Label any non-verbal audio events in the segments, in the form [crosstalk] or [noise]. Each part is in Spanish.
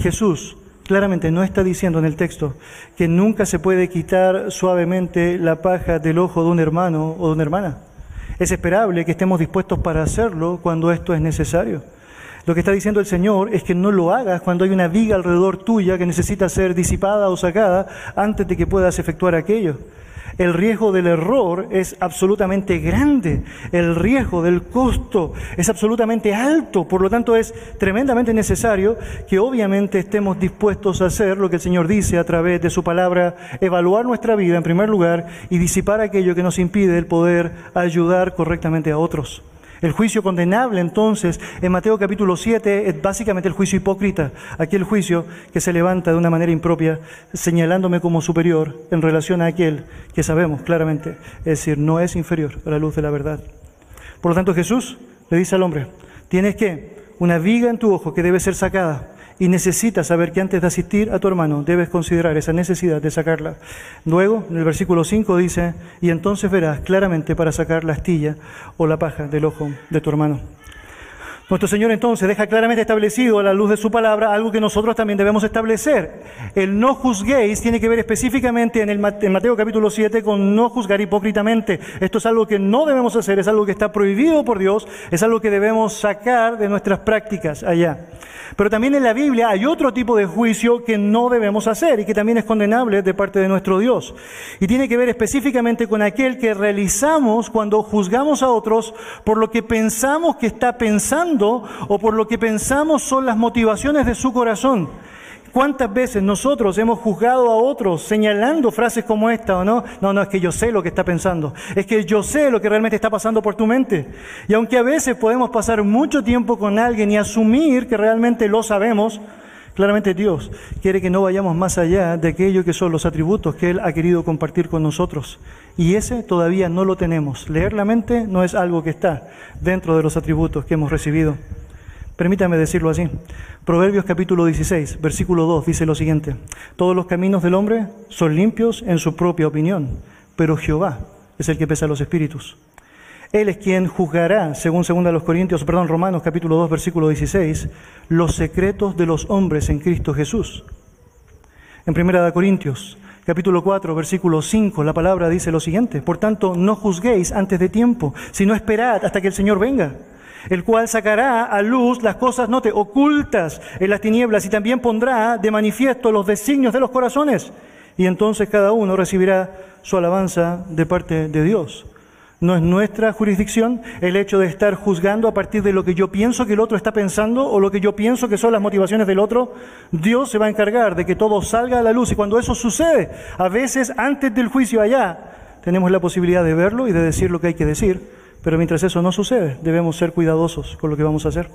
Jesús claramente no está diciendo en el texto que nunca se puede quitar suavemente la paja del ojo de un hermano o de una hermana. Es esperable que estemos dispuestos para hacerlo cuando esto es necesario. Lo que está diciendo el Señor es que no lo hagas cuando hay una viga alrededor tuya que necesita ser disipada o sacada antes de que puedas efectuar aquello el riesgo del error es absolutamente grande, el riesgo del costo es absolutamente alto, por lo tanto es tremendamente necesario que obviamente estemos dispuestos a hacer lo que el Señor dice a través de su palabra, evaluar nuestra vida en primer lugar y disipar aquello que nos impide el poder ayudar correctamente a otros. El juicio condenable entonces en Mateo capítulo 7 es básicamente el juicio hipócrita, aquel juicio que se levanta de una manera impropia señalándome como superior en relación a aquel que sabemos claramente, es decir, no es inferior a la luz de la verdad. Por lo tanto Jesús le dice al hombre, tienes que una viga en tu ojo que debe ser sacada y necesitas saber que antes de asistir a tu hermano debes considerar esa necesidad de sacarla. Luego, en el versículo 5 dice, y entonces verás claramente para sacar la astilla o la paja del ojo de tu hermano. Nuestro Señor entonces deja claramente establecido a la luz de su palabra algo que nosotros también debemos establecer. El no juzguéis tiene que ver específicamente en, el, en Mateo capítulo 7 con no juzgar hipócritamente. Esto es algo que no debemos hacer, es algo que está prohibido por Dios, es algo que debemos sacar de nuestras prácticas allá. Pero también en la Biblia hay otro tipo de juicio que no debemos hacer y que también es condenable de parte de nuestro Dios. Y tiene que ver específicamente con aquel que realizamos cuando juzgamos a otros por lo que pensamos que está pensando o por lo que pensamos son las motivaciones de su corazón. ¿Cuántas veces nosotros hemos juzgado a otros señalando frases como esta o no? No, no, es que yo sé lo que está pensando. Es que yo sé lo que realmente está pasando por tu mente. Y aunque a veces podemos pasar mucho tiempo con alguien y asumir que realmente lo sabemos, claramente Dios quiere que no vayamos más allá de aquello que son los atributos que Él ha querido compartir con nosotros. Y ese todavía no lo tenemos. Leer la mente no es algo que está dentro de los atributos que hemos recibido. Permítame decirlo así. Proverbios capítulo 16, versículo 2 dice lo siguiente. Todos los caminos del hombre son limpios en su propia opinión, pero Jehová es el que pesa los espíritus. Él es quien juzgará, según 2 los Corintios, perdón, Romanos capítulo 2, versículo 16, los secretos de los hombres en Cristo Jesús. En 1 Corintios capítulo 4, versículo 5, la palabra dice lo siguiente, por tanto, no juzguéis antes de tiempo, sino esperad hasta que el Señor venga el cual sacará a luz las cosas, no te ocultas en las tinieblas y también pondrá de manifiesto los designios de los corazones. Y entonces cada uno recibirá su alabanza de parte de Dios. No es nuestra jurisdicción el hecho de estar juzgando a partir de lo que yo pienso que el otro está pensando o lo que yo pienso que son las motivaciones del otro. Dios se va a encargar de que todo salga a la luz y cuando eso sucede, a veces antes del juicio allá, tenemos la posibilidad de verlo y de decir lo que hay que decir pero mientras eso no sucede, debemos ser cuidadosos con lo que vamos a hacer.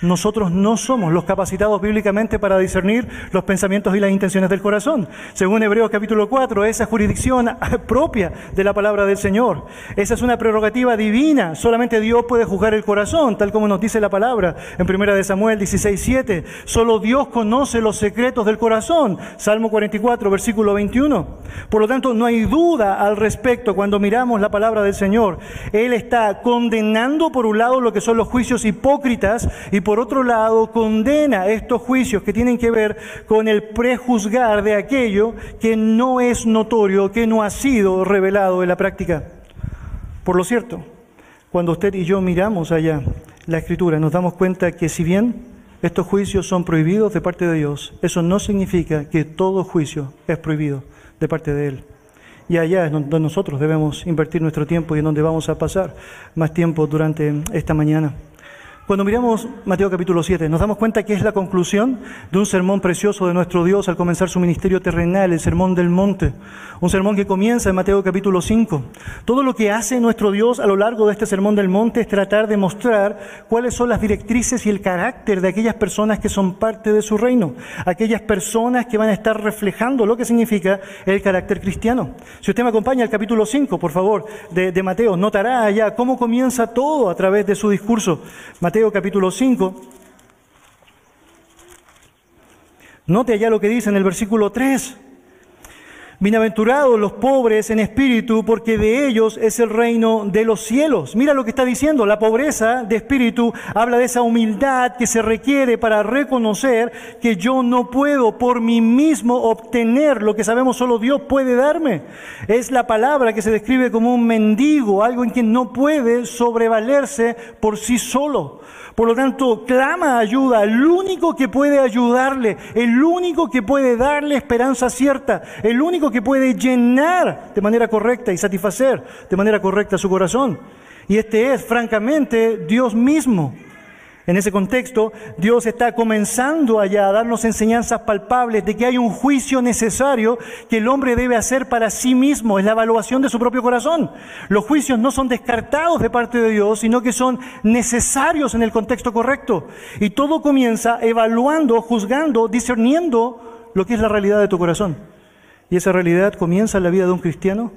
Nosotros no somos los capacitados bíblicamente para discernir los pensamientos y las intenciones del corazón. Según Hebreos capítulo 4, esa jurisdicción [laughs] propia de la palabra del Señor. Esa es una prerrogativa divina. Solamente Dios puede juzgar el corazón, tal como nos dice la palabra en 1 de Samuel 16, 7. Solo Dios conoce los secretos del corazón. Salmo 44, versículo 21. Por lo tanto, no hay duda al respecto cuando miramos la palabra del Señor. Él está condenando por un lado lo que son los juicios hipócritas y por otro lado condena estos juicios que tienen que ver con el prejuzgar de aquello que no es notorio, que no ha sido revelado en la práctica. Por lo cierto, cuando usted y yo miramos allá la escritura, nos damos cuenta que si bien estos juicios son prohibidos de parte de Dios, eso no significa que todo juicio es prohibido de parte de Él. Y allá es donde nosotros debemos invertir nuestro tiempo y en donde vamos a pasar más tiempo durante esta mañana. Cuando miramos Mateo capítulo 7, nos damos cuenta que es la conclusión de un sermón precioso de nuestro Dios al comenzar su ministerio terrenal, el sermón del monte. Un sermón que comienza en Mateo capítulo 5. Todo lo que hace nuestro Dios a lo largo de este sermón del monte es tratar de mostrar cuáles son las directrices y el carácter de aquellas personas que son parte de su reino. Aquellas personas que van a estar reflejando lo que significa el carácter cristiano. Si usted me acompaña al capítulo 5, por favor, de, Mateo, notará allá cómo comienza todo a través de su discurso. Mateo capítulo 5. Note allá lo que dice en el versículo 3. Bienaventurados los pobres en espíritu, porque de ellos es el reino de los cielos. Mira lo que está diciendo, la pobreza de espíritu habla de esa humildad que se requiere para reconocer que yo no puedo por mí mismo obtener lo que sabemos solo Dios puede darme. Es la palabra que se describe como un mendigo, algo en quien no puede sobrevalerse por sí solo. Por lo tanto, clama ayuda al único que puede ayudarle, el único que puede darle esperanza cierta, el único que puede llenar de manera correcta y satisfacer de manera correcta su corazón. Y este es, francamente, Dios mismo. En ese contexto, Dios está comenzando allá a darnos enseñanzas palpables de que hay un juicio necesario que el hombre debe hacer para sí mismo, es la evaluación de su propio corazón. Los juicios no son descartados de parte de Dios, sino que son necesarios en el contexto correcto. Y todo comienza evaluando, juzgando, discerniendo lo que es la realidad de tu corazón. Y esa realidad comienza en la vida de un cristiano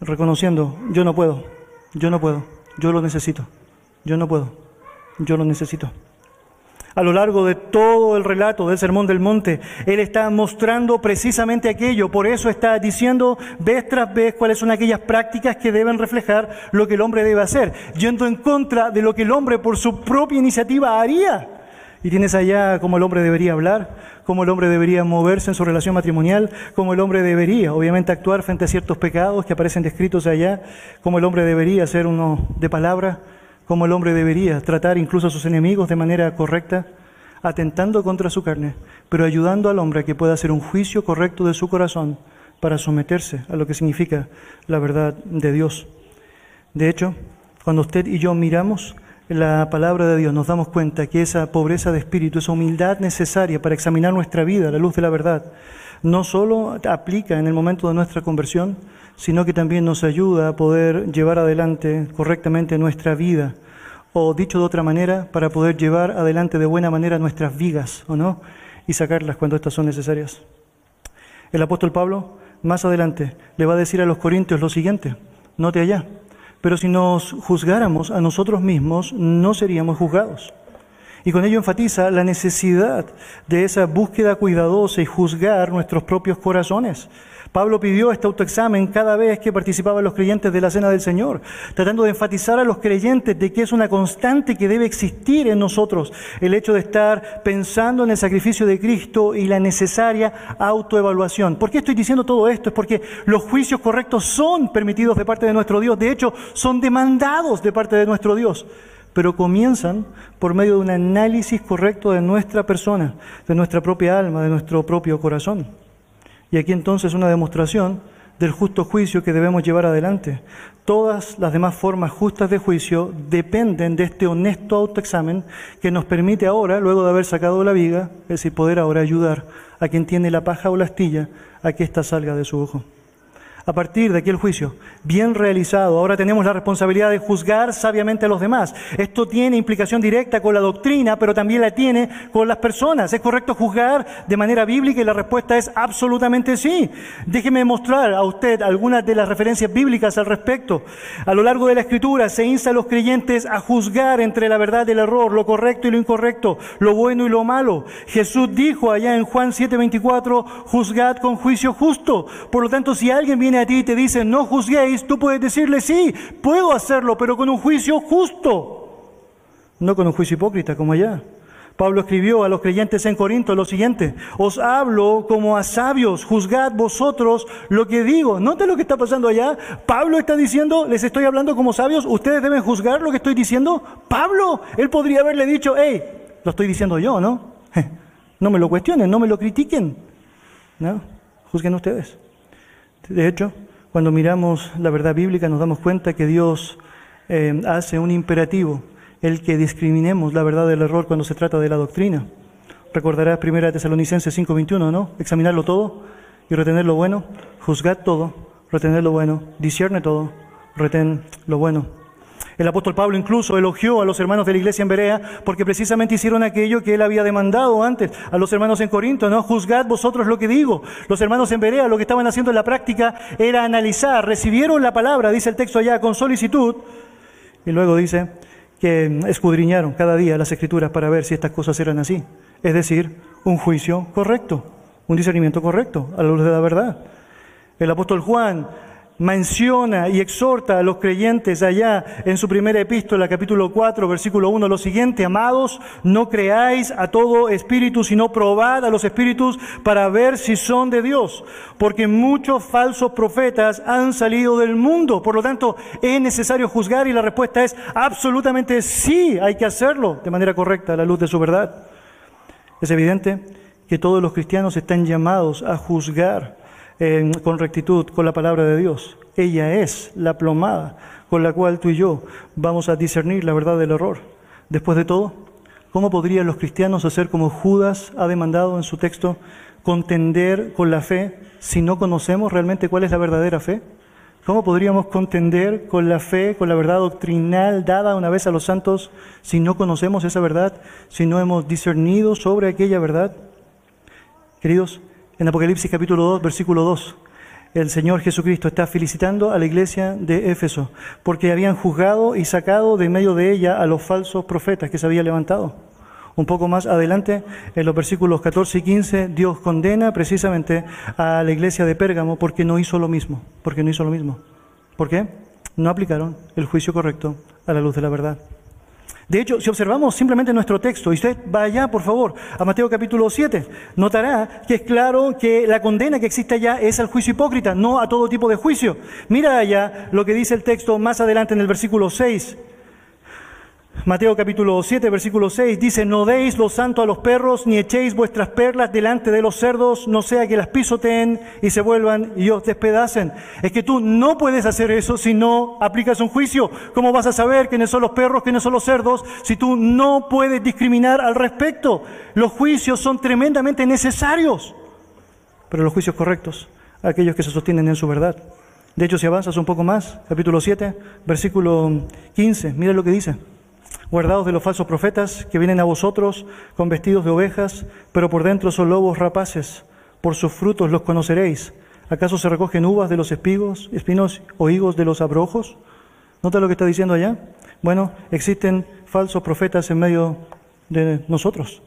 reconociendo, yo no puedo, yo no puedo, yo lo necesito, yo no puedo. Yo lo necesito. A lo largo de todo el relato del Sermón del Monte, Él está mostrando precisamente aquello. Por eso está diciendo vez tras vez cuáles son aquellas prácticas que deben reflejar lo que el hombre debe hacer, yendo en contra de lo que el hombre por su propia iniciativa haría. Y tienes allá cómo el hombre debería hablar, cómo el hombre debería moverse en su relación matrimonial, cómo el hombre debería, obviamente, actuar frente a ciertos pecados que aparecen descritos allá, cómo el hombre debería ser uno de palabra, como el hombre debería tratar incluso a sus enemigos de manera correcta, atentando contra su carne, pero ayudando al hombre a que pueda hacer un juicio correcto de su corazón para someterse a lo que significa la verdad de Dios. De hecho, cuando usted y yo miramos la palabra de Dios, nos damos cuenta que esa pobreza de espíritu, esa humildad necesaria para examinar nuestra vida a la luz de la verdad, no solo aplica en el momento de nuestra conversión, sino que también nos ayuda a poder llevar adelante correctamente nuestra vida, o dicho de otra manera, para poder llevar adelante de buena manera nuestras vigas, ¿o no? Y sacarlas cuando estas son necesarias. El apóstol Pablo, más adelante, le va a decir a los corintios lo siguiente, note allá, pero si nos juzgáramos a nosotros mismos, no seríamos juzgados. Y con ello enfatiza la necesidad de esa búsqueda cuidadosa y juzgar nuestros propios corazones. Pablo pidió este autoexamen cada vez que participaban los creyentes de la Cena del Señor, tratando de enfatizar a los creyentes de que es una constante que debe existir en nosotros el hecho de estar pensando en el sacrificio de Cristo y la necesaria autoevaluación. ¿Por qué estoy diciendo todo esto? Es porque los juicios correctos son permitidos de parte de nuestro Dios, de hecho son demandados de parte de nuestro Dios pero comienzan por medio de un análisis correcto de nuestra persona, de nuestra propia alma, de nuestro propio corazón. Y aquí entonces una demostración del justo juicio que debemos llevar adelante. Todas las demás formas justas de juicio dependen de este honesto autoexamen que nos permite ahora, luego de haber sacado la viga, es decir, poder ahora ayudar a quien tiene la paja o la astilla a que ésta salga de su ojo a partir de aquel juicio bien realizado. Ahora tenemos la responsabilidad de juzgar sabiamente a los demás. Esto tiene implicación directa con la doctrina, pero también la tiene con las personas. ¿Es correcto juzgar de manera bíblica? Y la respuesta es absolutamente sí. Déjeme mostrar a usted algunas de las referencias bíblicas al respecto. A lo largo de la escritura se insta a los creyentes a juzgar entre la verdad y el error, lo correcto y lo incorrecto, lo bueno y lo malo. Jesús dijo allá en Juan 7:24, juzgad con juicio justo. Por lo tanto, si alguien viene a ti y te dice, no juzguéis, tú puedes decirle, sí, puedo hacerlo, pero con un juicio justo, no con un juicio hipócrita como allá. Pablo escribió a los creyentes en Corinto lo siguiente, os hablo como a sabios, juzgad vosotros lo que digo. Note lo que está pasando allá. Pablo está diciendo, les estoy hablando como sabios, ustedes deben juzgar lo que estoy diciendo. Pablo, él podría haberle dicho, hey, lo estoy diciendo yo, ¿no? [laughs] No me lo cuestionen, no me lo critiquen. No, juzguen ustedes. De hecho, cuando miramos la verdad bíblica nos damos cuenta que Dios eh, hace un imperativo, el que discriminemos la verdad del error cuando se trata de la doctrina. Recordarás 1 Tesalonicenses 5:21, ¿no? Examinarlo todo y retener lo bueno, juzgad todo, retener lo bueno, discierne todo, retén lo bueno. El apóstol Pablo incluso elogió a los hermanos de la iglesia en Berea porque precisamente hicieron aquello que él había demandado antes a los hermanos en Corinto, ¿no? Juzgad vosotros lo que digo. Los hermanos en Berea lo que estaban haciendo en la práctica era analizar, recibieron la palabra, dice el texto allá, con solicitud, y luego dice que escudriñaron cada día las escrituras para ver si estas cosas eran así. Es decir, un juicio correcto, un discernimiento correcto a la luz de la verdad. El apóstol Juan menciona y exhorta a los creyentes allá en su primera epístola, capítulo 4, versículo 1, lo siguiente, amados, no creáis a todo espíritu, sino probad a los espíritus para ver si son de Dios, porque muchos falsos profetas han salido del mundo, por lo tanto es necesario juzgar y la respuesta es absolutamente sí, hay que hacerlo de manera correcta a la luz de su verdad. Es evidente que todos los cristianos están llamados a juzgar con rectitud con la palabra de Dios. Ella es la plomada con la cual tú y yo vamos a discernir la verdad del error. Después de todo, ¿cómo podrían los cristianos hacer como Judas ha demandado en su texto, contender con la fe si no conocemos realmente cuál es la verdadera fe? ¿Cómo podríamos contender con la fe, con la verdad doctrinal dada una vez a los santos si no conocemos esa verdad, si no hemos discernido sobre aquella verdad? Queridos, en Apocalipsis capítulo 2, versículo 2, el Señor Jesucristo está felicitando a la iglesia de Éfeso porque habían juzgado y sacado de medio de ella a los falsos profetas que se había levantado. Un poco más adelante, en los versículos 14 y 15, Dios condena precisamente a la iglesia de Pérgamo porque no hizo lo mismo, porque no hizo lo mismo. ¿Por qué? No aplicaron el juicio correcto a la luz de la verdad. De hecho, si observamos simplemente nuestro texto, y usted vaya, por favor, a Mateo capítulo 7, notará que es claro que la condena que existe allá es al juicio hipócrita, no a todo tipo de juicio. Mira allá lo que dice el texto más adelante en el versículo 6. Mateo capítulo 7, versículo 6 dice, no deis lo santo a los perros, ni echéis vuestras perlas delante de los cerdos, no sea que las pisoteen y se vuelvan y os despedacen. Es que tú no puedes hacer eso si no aplicas un juicio. ¿Cómo vas a saber quiénes son los perros, quiénes son los cerdos, si tú no puedes discriminar al respecto? Los juicios son tremendamente necesarios, pero los juicios correctos, aquellos que se sostienen en su verdad. De hecho, si avanzas un poco más, capítulo 7, versículo 15, mira lo que dice. Guardados de los falsos profetas que vienen a vosotros con vestidos de ovejas, pero por dentro son lobos rapaces. Por sus frutos los conoceréis. ¿Acaso se recogen uvas de los espigos, espinos o higos de los abrojos? ¿Nota lo que está diciendo allá? Bueno, existen falsos profetas en medio de nosotros.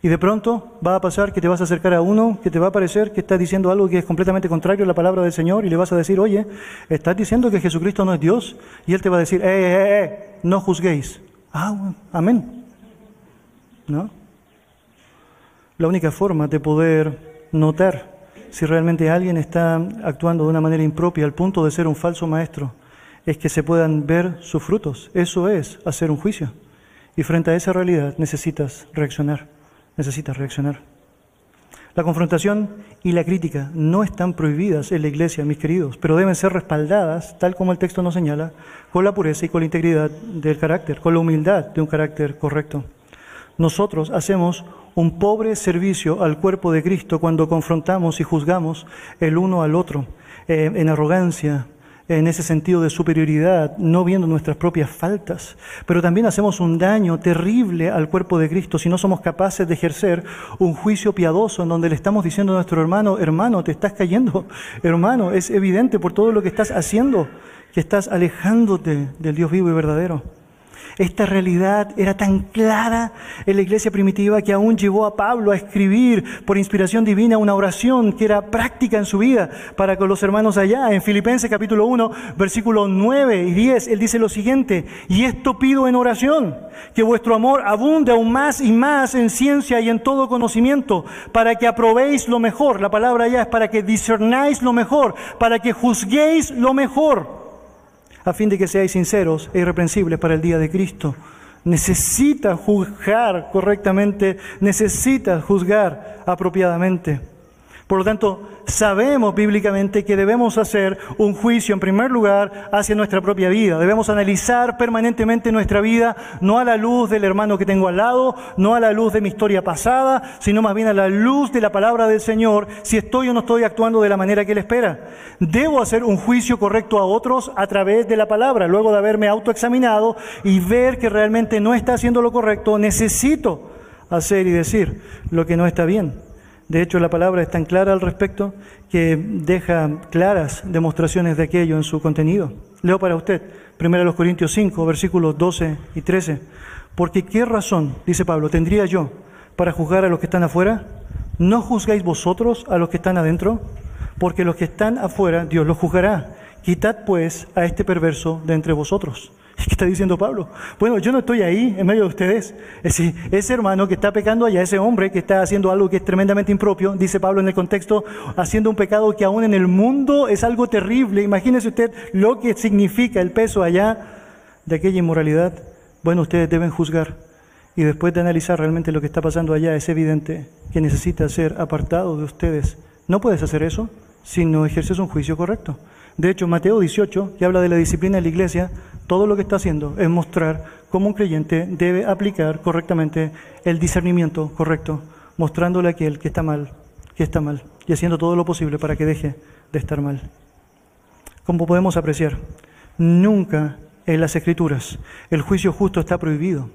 Y de pronto va a pasar que te vas a acercar a uno que te va a parecer que está diciendo algo que es completamente contrario a la palabra del Señor y le vas a decir, oye, estás diciendo que Jesucristo no es Dios. Y Él te va a decir, eh, eh, eh, no juzguéis. Ah, amén. ¿No? La única forma de poder notar si realmente alguien está actuando de una manera impropia al punto de ser un falso maestro es que se puedan ver sus frutos. Eso es hacer un juicio. Y frente a esa realidad necesitas reaccionar. Necesitas reaccionar. La confrontación y la crítica no están prohibidas en la iglesia, mis queridos, pero deben ser respaldadas, tal como el texto nos señala, con la pureza y con la integridad del carácter, con la humildad de un carácter correcto. Nosotros hacemos un pobre servicio al cuerpo de Cristo cuando confrontamos y juzgamos el uno al otro eh, en arrogancia, en ese sentido de superioridad, no viendo nuestras propias faltas, pero también hacemos un daño terrible al cuerpo de Cristo si no somos capaces de ejercer un juicio piadoso en donde le estamos diciendo a nuestro hermano, hermano, te estás cayendo, hermano, es evidente por todo lo que estás haciendo que estás alejándote del Dios vivo y verdadero. Esta realidad era tan clara en la iglesia primitiva que aún llevó a Pablo a escribir por inspiración divina una oración que era práctica en su vida para con los hermanos allá. En Filipenses capítulo 1, versículos 9 y 10, él dice lo siguiente, y esto pido en oración, que vuestro amor abunde aún más y más en ciencia y en todo conocimiento, para que aprobéis lo mejor. La palabra allá es para que discernáis lo mejor, para que juzguéis lo mejor a fin de que seáis sinceros e irreprensibles para el día de Cristo. Necesita juzgar correctamente, necesita juzgar apropiadamente. Por lo tanto, sabemos bíblicamente que debemos hacer un juicio en primer lugar hacia nuestra propia vida. Debemos analizar permanentemente nuestra vida, no a la luz del hermano que tengo al lado, no a la luz de mi historia pasada, sino más bien a la luz de la palabra del Señor, si estoy o no estoy actuando de la manera que Él espera. Debo hacer un juicio correcto a otros a través de la palabra, luego de haberme autoexaminado y ver que realmente no está haciendo lo correcto, necesito hacer y decir lo que no está bien. De hecho, la palabra es tan clara al respecto que deja claras demostraciones de aquello en su contenido. Leo para usted, 1 Corintios 5, versículos 12 y 13. Porque qué razón, dice Pablo, tendría yo para juzgar a los que están afuera? ¿No juzgáis vosotros a los que están adentro? porque los que están afuera Dios los juzgará. Quitad pues a este perverso de entre vosotros. [laughs] ¿Qué está diciendo Pablo? Bueno, yo no estoy ahí en medio de ustedes. Es decir, ese hermano que está pecando allá, ese hombre que está haciendo algo que es tremendamente impropio, dice Pablo en el contexto, haciendo un pecado que aún en el mundo es algo terrible. Imagínese usted lo que significa el peso allá de aquella inmoralidad. Bueno, ustedes deben juzgar. Y después de analizar realmente lo que está pasando allá, es evidente que necesita ser apartado de ustedes. No puedes hacer eso si no ejerces un juicio correcto. De hecho, Mateo 18, que habla de la disciplina de la iglesia, todo lo que está haciendo es mostrar cómo un creyente debe aplicar correctamente el discernimiento correcto, mostrándole a aquel que está mal, que está mal, y haciendo todo lo posible para que deje de estar mal. Como podemos apreciar, nunca en las escrituras el juicio justo está prohibido.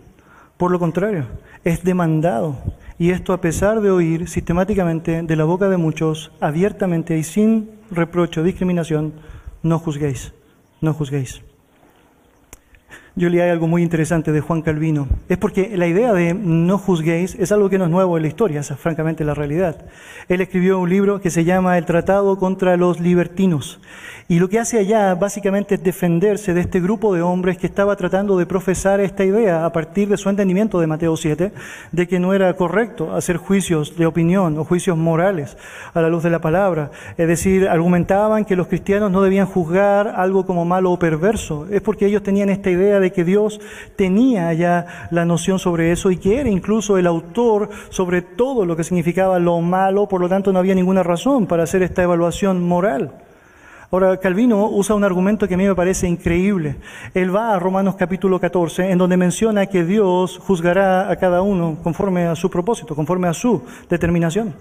Por lo contrario, es demandado. Y esto a pesar de oír sistemáticamente de la boca de muchos, abiertamente y sin reproche discriminación, no juzguéis, no juzguéis. Yo leí algo muy interesante de Juan Calvino. Es porque la idea de no juzguéis es algo que no es nuevo en la historia, es francamente la realidad. Él escribió un libro que se llama El Tratado contra los Libertinos. Y lo que hace allá básicamente es defenderse de este grupo de hombres que estaba tratando de profesar esta idea a partir de su entendimiento de Mateo 7, de que no era correcto hacer juicios de opinión o juicios morales a la luz de la palabra. Es decir, argumentaban que los cristianos no debían juzgar algo como malo o perverso. Es porque ellos tenían esta idea de que Dios tenía ya la noción sobre eso y que era incluso el autor sobre todo lo que significaba lo malo, por lo tanto no había ninguna razón para hacer esta evaluación moral. Ahora, Calvino usa un argumento que a mí me parece increíble. Él va a Romanos capítulo 14, en donde menciona que Dios juzgará a cada uno conforme a su propósito, conforme a su determinación.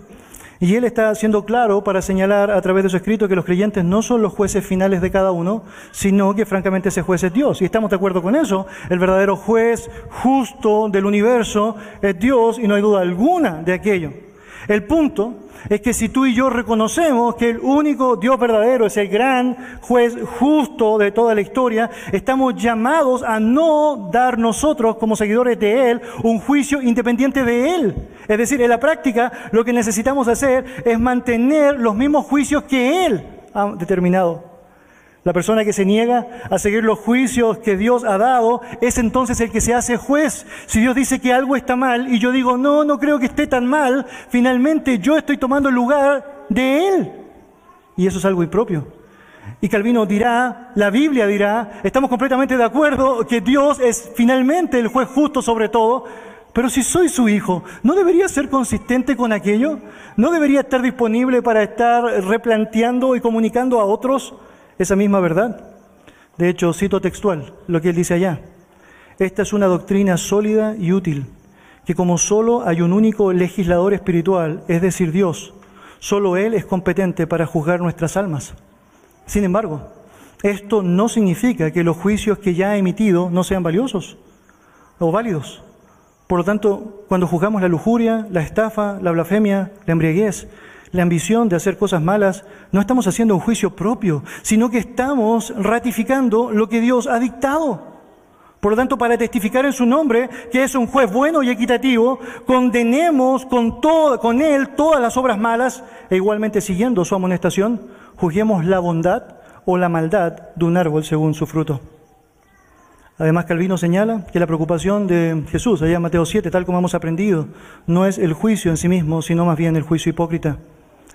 Y él está siendo claro para señalar a través de su escrito que los creyentes no son los jueces finales de cada uno, sino que francamente ese juez es Dios. Y estamos de acuerdo con eso. El verdadero juez justo del universo es Dios y no hay duda alguna de aquello. El punto es que si tú y yo reconocemos que el único Dios verdadero es el gran juez justo de toda la historia, estamos llamados a no dar nosotros como seguidores de Él un juicio independiente de Él. Es decir, en la práctica lo que necesitamos hacer es mantener los mismos juicios que Él ha determinado. La persona que se niega a seguir los juicios que Dios ha dado es entonces el que se hace juez. Si Dios dice que algo está mal y yo digo, no, no creo que esté tan mal, finalmente yo estoy tomando el lugar de Él. Y eso es algo impropio. Y Calvino dirá, la Biblia dirá, estamos completamente de acuerdo que Dios es finalmente el juez justo sobre todo, pero si soy su hijo, ¿no debería ser consistente con aquello? ¿No debería estar disponible para estar replanteando y comunicando a otros? Esa misma verdad. De hecho, cito textual lo que él dice allá. Esta es una doctrina sólida y útil, que como solo hay un único legislador espiritual, es decir, Dios, solo Él es competente para juzgar nuestras almas. Sin embargo, esto no significa que los juicios que ya ha emitido no sean valiosos o válidos. Por lo tanto, cuando juzgamos la lujuria, la estafa, la blasfemia, la embriaguez, la ambición de hacer cosas malas, no estamos haciendo un juicio propio, sino que estamos ratificando lo que Dios ha dictado. Por lo tanto, para testificar en su nombre, que es un juez bueno y equitativo, condenemos con, todo, con él todas las obras malas e igualmente siguiendo su amonestación, juzguemos la bondad o la maldad de un árbol según su fruto. Además, Calvino señala que la preocupación de Jesús, allá en Mateo 7, tal como hemos aprendido, no es el juicio en sí mismo, sino más bien el juicio hipócrita.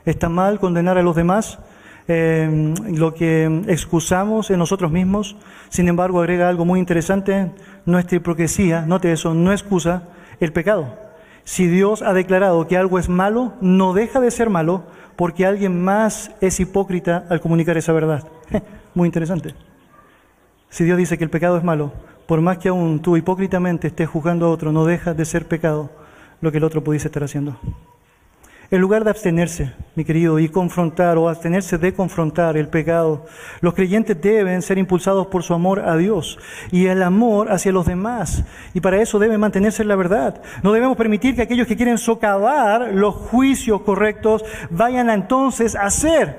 Está mal condenar a los demás, eh, lo que excusamos en nosotros mismos. Sin embargo, agrega algo muy interesante, nuestra hipocresía, note eso, no excusa el pecado. Si Dios ha declarado que algo es malo, no deja de ser malo porque alguien más es hipócrita al comunicar esa verdad. [laughs] Muy interesante. Si Dios dice que el pecado es malo, por más que aún tú hipócritamente estés juzgando a otro, no deja de ser pecado lo que el otro pudiese estar haciendo. En lugar de abstenerse, mi querido, y confrontar o abstenerse de confrontar el pecado, los creyentes deben ser impulsados por su amor a Dios y el amor hacia los demás. Y para eso deben mantenerse en la verdad. No debemos permitir que aquellos que quieren socavar los juicios correctos vayan entonces a ser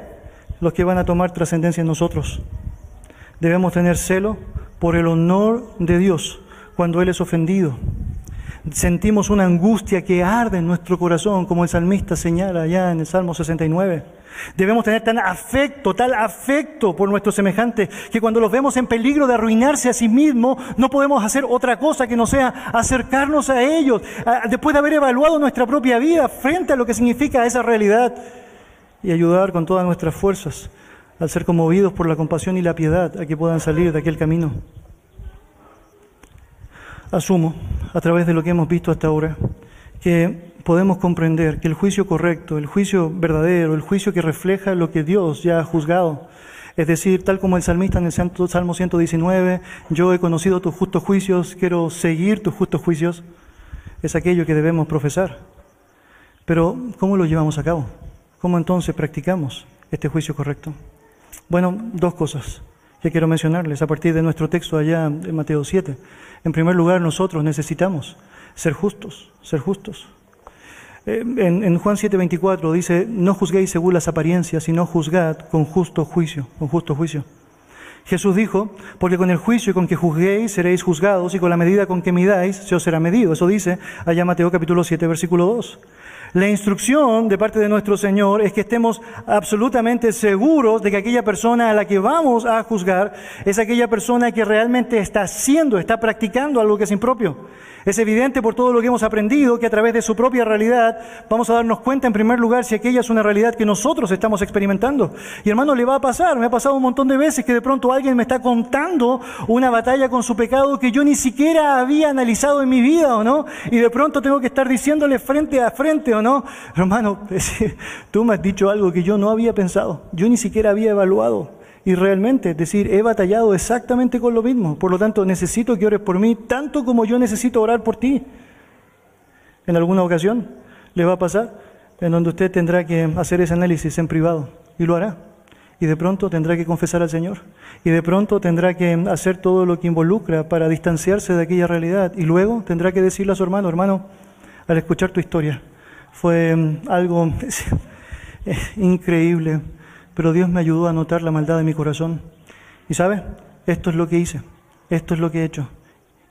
los que van a tomar trascendencia en nosotros. Debemos tener celo por el honor de Dios cuando Él es ofendido sentimos una angustia que arde en nuestro corazón, como el salmista señala allá en el Salmo 69. Debemos tener tan afecto, tal afecto por nuestros semejantes, que cuando los vemos en peligro de arruinarse a sí mismos, no podemos hacer otra cosa que no sea acercarnos a ellos, después de haber evaluado nuestra propia vida frente a lo que significa esa realidad, y ayudar con todas nuestras fuerzas al ser conmovidos por la compasión y la piedad a que puedan salir de aquel camino. Asumo, a través de lo que hemos visto hasta ahora, que podemos comprender que el juicio correcto, el juicio verdadero, el juicio que refleja lo que Dios ya ha juzgado, es decir, tal como el salmista en el Salmo 119, yo he conocido tus justos juicios, quiero seguir tus justos juicios, es aquello que debemos profesar. Pero, ¿cómo lo llevamos a cabo? ¿Cómo entonces practicamos este juicio correcto? Bueno, dos cosas que quiero mencionarles a partir de nuestro texto allá en Mateo 7. En primer lugar, nosotros necesitamos ser justos, ser justos. Eh, en, en, Juan 7:24 dice, no juzguéis según las apariencias, sino juzgad con justo juicio, con justo juicio. Jesús dijo, porque con el juicio con que juzguéis seréis juzgados y con la medida con que midáis se os será medido. Eso dice allá Mateo capítulo 7, versículo 2. La instrucción de parte de nuestro Señor es que estemos absolutamente seguros de que aquella persona a la que vamos a juzgar es aquella persona que realmente está haciendo, está practicando algo que es impropio. Es evidente por todo lo que hemos aprendido que a través de su propia realidad vamos a darnos cuenta en primer lugar si aquella es una realidad que nosotros estamos experimentando. Y hermano, le va a pasar, me ha pasado un montón de veces que de pronto alguien me está contando una batalla con su pecado que yo ni siquiera había analizado en mi vida, ¿o no? Y de pronto tengo que estar diciéndole frente a frente, ¿o no? Hermano, [laughs] tú me has dicho algo que yo no había pensado, yo ni siquiera había evaluado. Y realmente, es decir, he batallado exactamente con lo mismo. Por lo tanto, necesito que ores por mí tanto como yo necesito orar por ti. En alguna ocasión le va a pasar en donde usted tendrá que hacer ese análisis en privado y lo hará. Y de pronto tendrá que confesar al Señor. Y de pronto tendrá que hacer todo lo que involucra para distanciarse de aquella realidad. Y luego tendrá que decirle a su hermano, hermano, al escuchar tu historia, fue mm, algo [laughs] increíble pero Dios me ayudó a notar la maldad de mi corazón. Y sabes, esto es lo que hice, esto es lo que he hecho.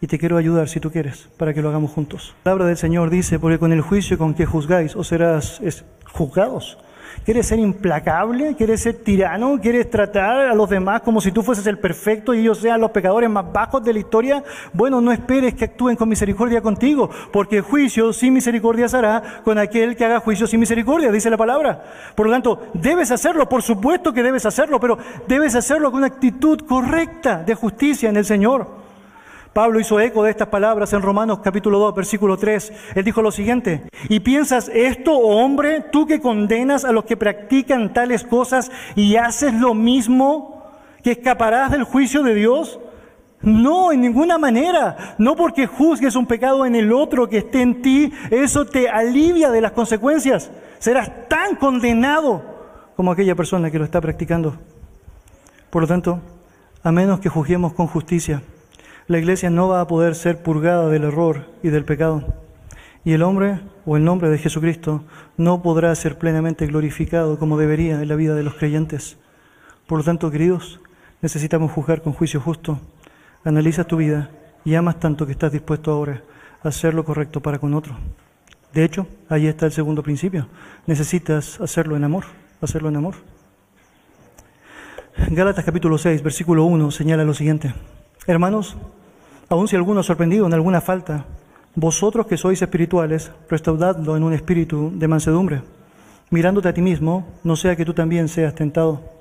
Y te quiero ayudar si tú quieres, para que lo hagamos juntos. La palabra del Señor dice, porque con el juicio con que juzgáis, os serás juzgados. ¿Quieres ser implacable? ¿Quieres ser tirano? ¿Quieres tratar a los demás como si tú fueses el perfecto y ellos sean los pecadores más bajos de la historia? Bueno, no esperes que actúen con misericordia contigo, porque juicio sin misericordia hará con aquel que haga juicio sin misericordia, dice la palabra. Por lo tanto, debes hacerlo, por supuesto que debes hacerlo, pero debes hacerlo con una actitud correcta de justicia en el Señor. Pablo hizo eco de estas palabras en Romanos capítulo 2, versículo 3. Él dijo lo siguiente, ¿y piensas esto, oh hombre, tú que condenas a los que practican tales cosas y haces lo mismo, que escaparás del juicio de Dios? No, en ninguna manera. No porque juzgues un pecado en el otro que esté en ti, eso te alivia de las consecuencias. Serás tan condenado como aquella persona que lo está practicando. Por lo tanto, a menos que juzguemos con justicia, la iglesia no va a poder ser purgada del error y del pecado. Y el hombre o el nombre de Jesucristo no podrá ser plenamente glorificado como debería en la vida de los creyentes. Por lo tanto, queridos, necesitamos juzgar con juicio justo. Analiza tu vida y amas tanto que estás dispuesto ahora a hacer lo correcto para con otro. De hecho, ahí está el segundo principio. Necesitas hacerlo en amor, hacerlo en amor. Gálatas capítulo 6, versículo 1 señala lo siguiente. Hermanos, Aun si alguno sorprendido en alguna falta, vosotros que sois espirituales, restauradlo en un espíritu de mansedumbre, mirándote a ti mismo, no sea que tú también seas tentado.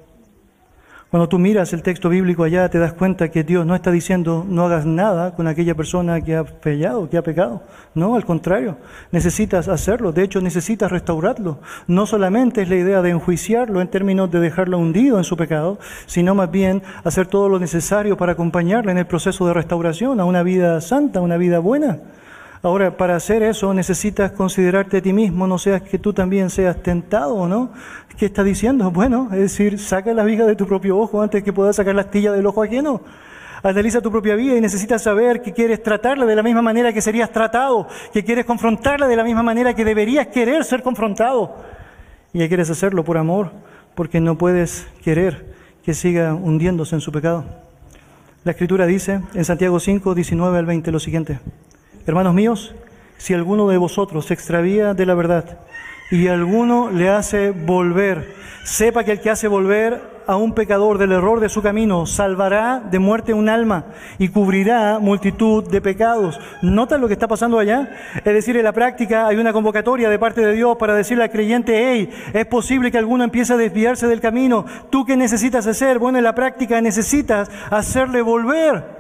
Cuando tú miras el texto bíblico allá, te das cuenta que Dios no está diciendo no hagas nada con aquella persona que ha fallado, que ha pecado. No, al contrario, necesitas hacerlo. De hecho, necesitas restaurarlo. No solamente es la idea de enjuiciarlo en términos de dejarlo hundido en su pecado, sino más bien hacer todo lo necesario para acompañarle en el proceso de restauración a una vida santa, a una vida buena. Ahora, para hacer eso necesitas considerarte a ti mismo, no seas que tú también seas tentado, ¿o ¿no? ¿Qué está diciendo? [laughs] Bueno, es decir, saca la viga de tu propio ojo antes que puedas sacar la astilla del ojo ajeno. Analiza tu propia vida y necesitas saber que quieres tratarla de la misma manera que serías tratado, que quieres confrontarla de la misma manera que deberías querer ser confrontado. Y que quieres hacerlo por amor, porque no puedes querer que siga hundiéndose en su pecado. La Escritura dice en Santiago 5, 19 al 20 lo siguiente. Hermanos míos, si alguno de vosotros se extravía de la verdad y alguno le hace volver. Sepa que el que hace volver a un pecador del error de su camino, salvará de muerte un alma y cubrirá multitud de pecados. ¿Notan lo que está pasando allá? Es decir, en la práctica hay una convocatoria de parte de Dios para decirle al creyente, hey, es posible que alguno empiece a desviarse del camino. ¿Tú qué necesitas hacer? Bueno, en la práctica necesitas hacerle volver.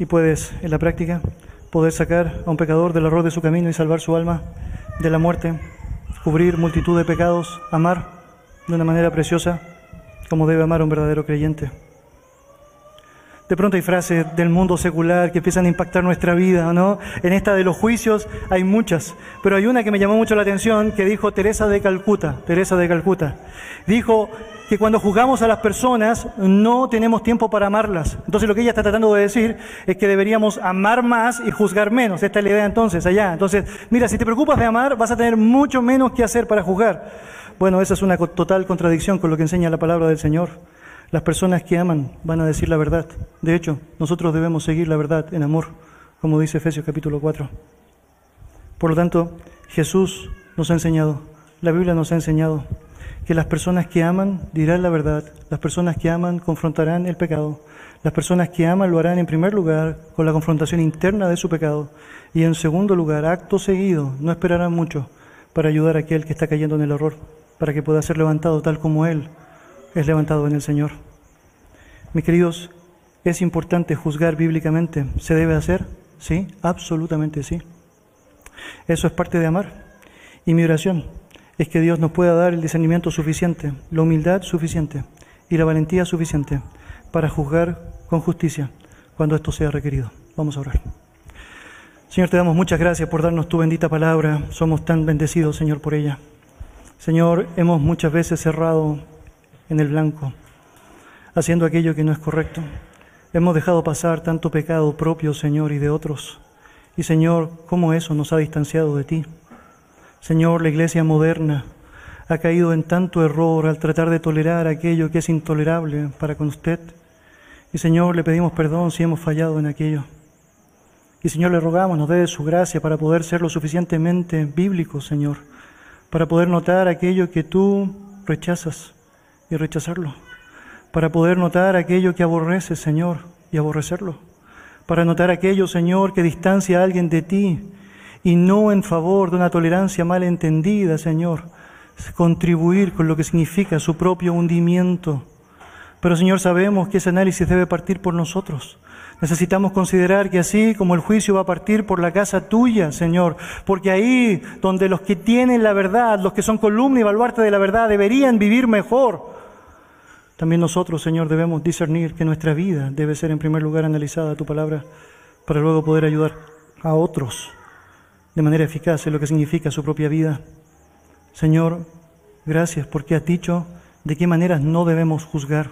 Y puedes, en la práctica, poder sacar a un pecador del error de su camino y salvar su alma de la muerte, cubrir multitud de pecados, amar de una manera preciosa como debe amar un verdadero creyente. De pronto hay frases del mundo secular que empiezan a impactar nuestra vida, ¿no? En esta de los juicios hay muchas, pero hay una que me llamó mucho la atención que dijo Teresa de Calcuta, Teresa de Calcuta. Dijo que cuando juzgamos a las personas no tenemos tiempo para amarlas. Entonces lo que ella está tratando de decir es que deberíamos amar más y juzgar menos. Esta es la idea entonces allá. Entonces, mira, si te preocupas de amar, vas a tener mucho menos que hacer para juzgar. Bueno, esa es una total contradicción con lo que enseña la palabra del Señor. Las personas que aman van a decir la verdad. De hecho, nosotros debemos seguir la verdad en amor, como dice Efesios capítulo 4. Por lo tanto, Jesús nos ha enseñado, la Biblia nos ha enseñado que las personas que aman dirán la verdad, las personas que aman confrontarán el pecado, las personas que aman lo harán en primer lugar con la confrontación interna de su pecado y en segundo lugar, acto seguido, no esperarán mucho para ayudar a aquel que está cayendo en el error para que pueda ser levantado tal como Él es levantado en el Señor. Mis queridos, ¿es importante juzgar bíblicamente? ¿Se debe hacer? Sí, absolutamente sí. Eso es parte de amar. Y mi oración es que Dios nos pueda dar el discernimiento suficiente, la humildad suficiente y la valentía suficiente para juzgar con justicia cuando esto sea requerido. Vamos a orar. Señor, te damos muchas gracias por darnos tu bendita palabra. Somos tan bendecidos, Señor, por ella. Señor, hemos muchas veces cerrado en el blanco, haciendo aquello que no es correcto. Hemos dejado pasar tanto pecado propio, Señor, y de otros. Y Señor, ¿cómo eso nos ha distanciado de ti? Señor, la iglesia moderna ha caído en tanto error al tratar de tolerar aquello que es intolerable para con usted. Y Señor, le pedimos perdón si hemos fallado en aquello. Y Señor, le rogamos, nos dé su gracia para poder ser lo suficientemente bíblicos, Señor para poder notar aquello que tú rechazas y rechazarlo, para poder notar aquello que aborreces, Señor, y aborrecerlo, para notar aquello, Señor, que distancia a alguien de ti y no en favor de una tolerancia mal entendida, Señor, contribuir con lo que significa su propio hundimiento. Pero, Señor, sabemos que ese análisis debe partir por nosotros. Necesitamos considerar que así como el juicio va a partir por la casa tuya, Señor, porque ahí donde los que tienen la verdad, los que son columna y baluarte de la verdad, deberían vivir mejor. También nosotros, Señor, debemos discernir que nuestra vida debe ser en primer lugar analizada tu palabra para luego poder ayudar a otros de manera eficaz en lo que significa su propia vida. Señor, gracias porque has dicho de qué maneras no debemos juzgar.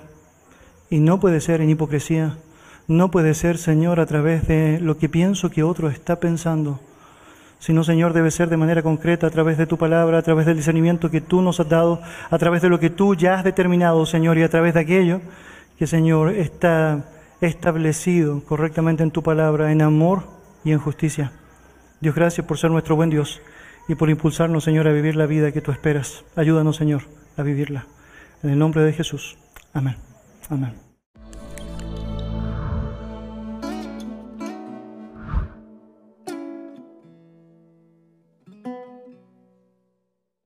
Y no puede ser en hipocresía, no puede ser, Señor, a través de lo que pienso que otro está pensando, sino, Señor, debe ser de manera concreta a través de tu palabra, a través del discernimiento que tú nos has dado, a través de lo que tú ya has determinado, Señor, y a través de aquello que, Señor, está establecido correctamente en tu palabra, en amor y en justicia. Dios, gracias por ser nuestro buen Dios y por impulsarnos, Señor, a vivir la vida que tú esperas. Ayúdanos, Señor, a vivirla. En el nombre de Jesús. Amén. Amén.